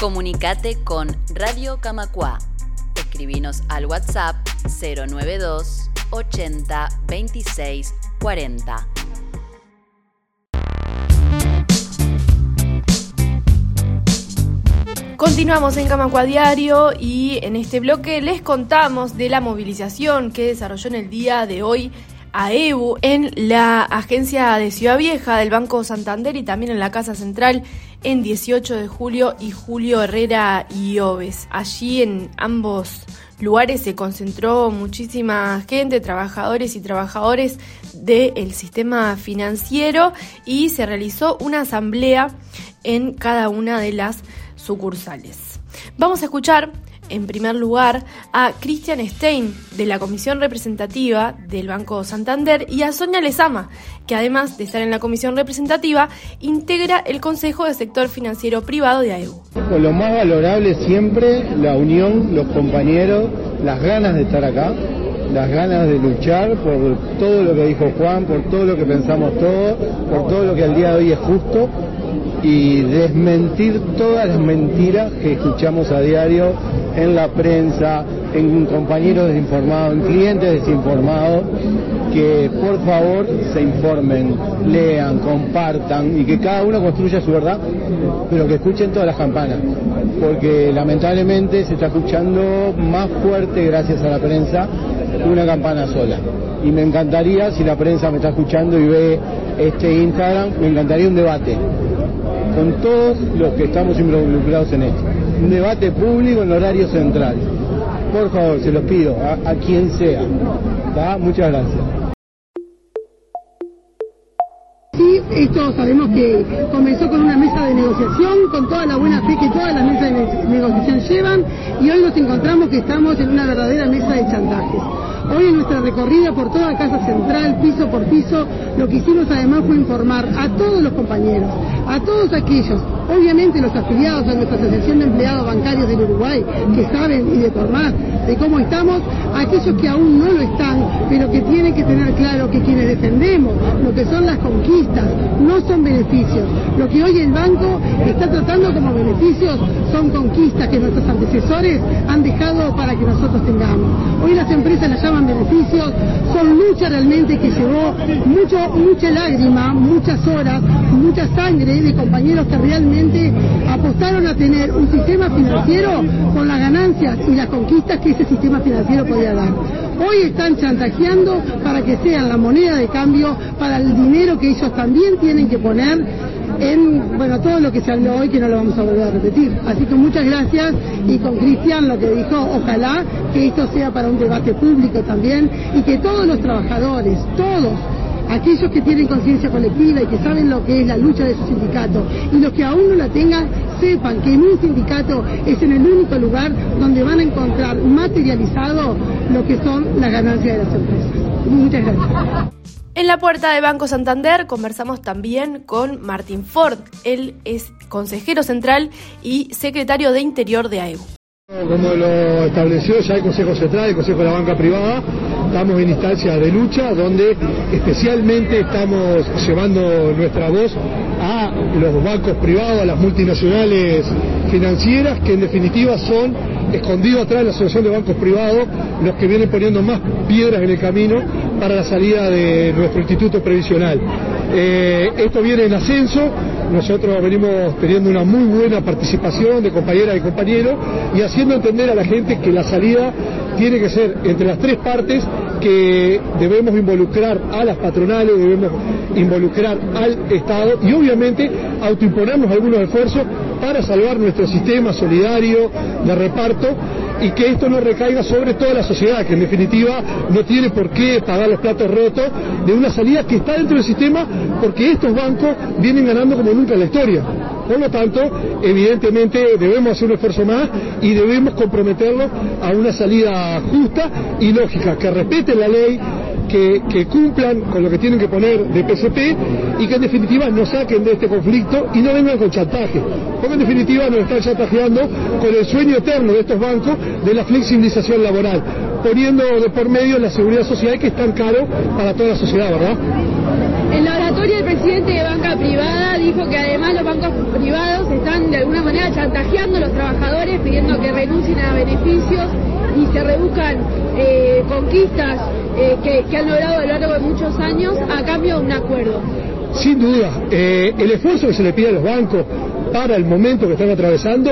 Comunicate con Radio Camacua. Escribinos al WhatsApp 092 80 26 40. Continuamos en Camacua Diario y en este bloque les contamos de la movilización que desarrolló en el día de hoy AEBU en la agencia de Ciudad Vieja del Banco Santander y también en la Casa Central en 18 de julio y Julio Herrera y Oves. Allí en ambos lugares se concentró muchísima gente, trabajadores y trabajadores del sistema financiero y se realizó una asamblea en cada una de las sucursales. Vamos a escuchar en primer lugar a Christian Stein de la Comisión Representativa del Banco Santander y a Sonia Lezama, que además de estar en la Comisión Representativa, integra el Consejo de Sector Financiero Privado de AEU. Lo más valorable siempre la unión, los compañeros, las ganas de estar acá, las ganas de luchar por todo lo que dijo Juan, por todo lo que pensamos todos, por todo lo que al día de hoy es justo y desmentir todas las mentiras que escuchamos a diario en la prensa, en compañeros desinformados, en clientes desinformados, que por favor se informen, lean, compartan y que cada uno construya su verdad, pero que escuchen todas las campanas, porque lamentablemente se está escuchando más fuerte gracias a la prensa una campana sola. Y me encantaría, si la prensa me está escuchando y ve este Instagram, me encantaría un debate con todos los que estamos involucrados en esto. Un debate público en horario central. Por favor, se los pido, a, quien sea. Muchas gracias. Sí, esto sabemos que comenzó con una mesa de negociación, con toda la buena fe que todas las mesas de negociación llevan, y hoy nos encontramos que estamos en una verdadera mesa de chantajes. Hoy en nuestra recorrida por toda Casa Central, piso por piso, lo que hicimos además fue informar a todos los compañeros, a todos aquellos, obviamente los afiliados a nuestra Asociación de Empleados Bancarios del Uruguay, que saben y de por más de cómo estamos, aquellos que aún no lo están, pero que tienen que tener claro que quienes defendemos lo que son las conquistas no son beneficios. Lo que hoy el banco está tratando como beneficios son conquistas que nuestros antecesores han dejado para que nosotros tengamos. Hoy las empresas las llaman beneficios, son lucha realmente que llevó mucho, mucha lágrima, muchas horas, mucha sangre de compañeros que realmente apostaron a tener un sistema financiero con las ganancias y las conquistas que ese sistema financiero podía dar. Hoy están chantajeando para que sean la moneda de cambio para el dinero que ellos también tienen que poner en bueno todo lo que se habló hoy que no lo vamos a volver a repetir. Así que muchas gracias y con Cristian lo que dijo, ojalá que esto sea para un debate público también y que todos los trabajadores, todos, aquellos que tienen conciencia colectiva y que saben lo que es la lucha de su sindicato y los que aún no la tengan, sepan que en un sindicato es en el único lugar donde van a encontrar materializado lo que son las ganancias de las empresas. Muchas gracias. En la puerta de Banco Santander conversamos también con Martín Ford. Él es consejero central y secretario de Interior de AEU. Como lo estableció ya el Consejo Central, el Consejo de la Banca Privada, estamos en instancia de lucha donde especialmente estamos llevando nuestra voz a los bancos privados, a las multinacionales financieras, que en definitiva son escondidos atrás de la Asociación de Bancos Privados los que vienen poniendo más piedras en el camino para la salida de nuestro instituto previsional. Eh, esto viene en ascenso, nosotros venimos teniendo una muy buena participación de compañeras y compañeros y haciendo entender a la gente que la salida tiene que ser entre las tres partes que debemos involucrar a las patronales, debemos involucrar al Estado y obviamente autoimponernos algunos esfuerzos para salvar nuestro sistema solidario de reparto y que esto no recaiga sobre toda la sociedad, que en definitiva no tiene por qué pagar los platos rotos de una salida que está dentro del sistema porque estos bancos vienen ganando como nunca en la historia. Por lo tanto, evidentemente debemos hacer un esfuerzo más y debemos comprometerlos a una salida justa y lógica, que respete la ley, que, cumplan con lo que tienen que poner de PCP y que en definitiva nos saquen de este conflicto y no vengan con chantaje. Porque en definitiva nos están chantajeando con el sueño eterno de estos bancos de la flexibilización laboral, poniendo de por medio la seguridad social que es tan caro para toda la sociedad, ¿verdad? En la oratoria el presidente de banca privada dijo que los bancos privados están de alguna manera chantajeando a los trabajadores pidiendo que renuncien a beneficios y se rebuscan eh, conquistas eh, que, han logrado a lo largo de muchos años a cambio de un acuerdo. Sin duda, eh, el esfuerzo que se le pide a los bancos para el momento que están atravesando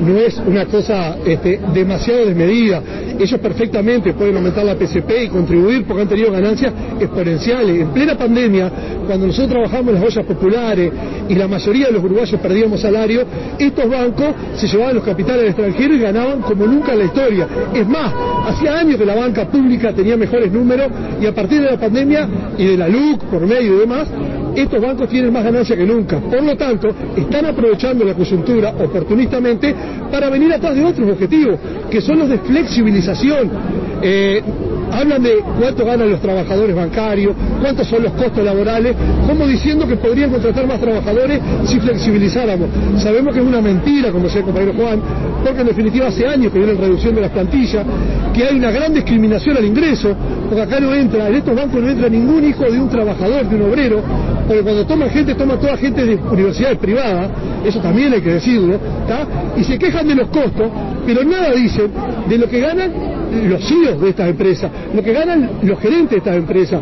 no es una cosa este, demasiado desmedida. Ellos perfectamente pueden aumentar la PCP y contribuir porque han tenido ganancias exponenciales. En plena pandemia, cuando nosotros trabajamos en las ollas populares y la mayoría de los uruguayos perdíamos salario, estos bancos se llevaban los capitales al extranjero y ganaban como nunca en la historia. Es más, hacía años que la banca pública tenía mejores números y a partir de la pandemia y de la LUC por medio y demás, estos bancos tienen más ganancia que nunca. Por lo tanto, están aprovechando la coyuntura oportunistamente para venir atrás de otros objetivos, que son los de flexibilización. Eh, hablan de cuánto ganan los trabajadores bancarios, cuántos son los costos laborales, como diciendo que podrían contratar más trabajadores si flexibilizáramos. Sabemos que es una mentira, como decía el compañero Juan, porque en definitiva hace años que viene la reducción de las plantillas, que hay una gran discriminación al ingreso, porque acá no entra, en estos bancos no entra ningún hijo de un trabajador, de un obrero, porque cuando toma gente, toma toda gente de universidades privadas, eso también hay que decirlo, y se quejan de los costos, pero nada dicen de lo que ganan los CEOs de estas empresas, lo que ganan los gerentes de estas empresas.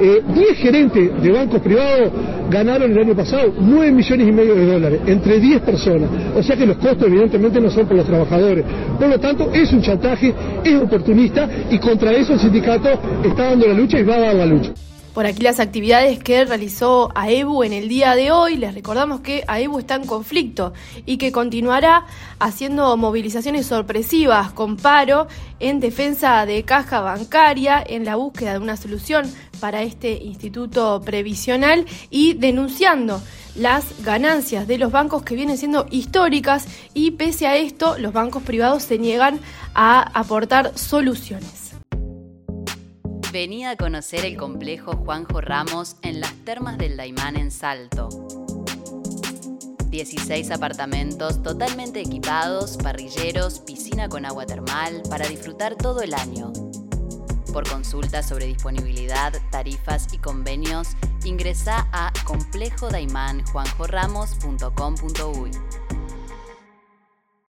Eh, 10 gerentes de bancos privados ganaron el año pasado 9 millones y medio de dólares, entre 10 personas. O sea que los costos evidentemente no son por los trabajadores. Por lo tanto, es un chantaje, es oportunista y contra eso el sindicato está dando la lucha y va a dar la lucha. Por aquí las actividades que realizó AEBU en el día de hoy. Les recordamos que AEBU está en conflicto y que continuará haciendo movilizaciones sorpresivas con paro en defensa de caja bancaria en la búsqueda de una solución para este instituto previsional y denunciando las ganancias de los bancos que vienen siendo históricas y pese a esto los bancos privados se niegan a aportar soluciones. Venía a conocer el complejo Juanjo Ramos en las termas del Daimán en Salto. 16 apartamentos totalmente equipados, parrilleros, piscina con agua termal para disfrutar todo el año. Por consultas sobre disponibilidad, tarifas y convenios, ingresa a complejodaimanjuanjoramos.com.uy.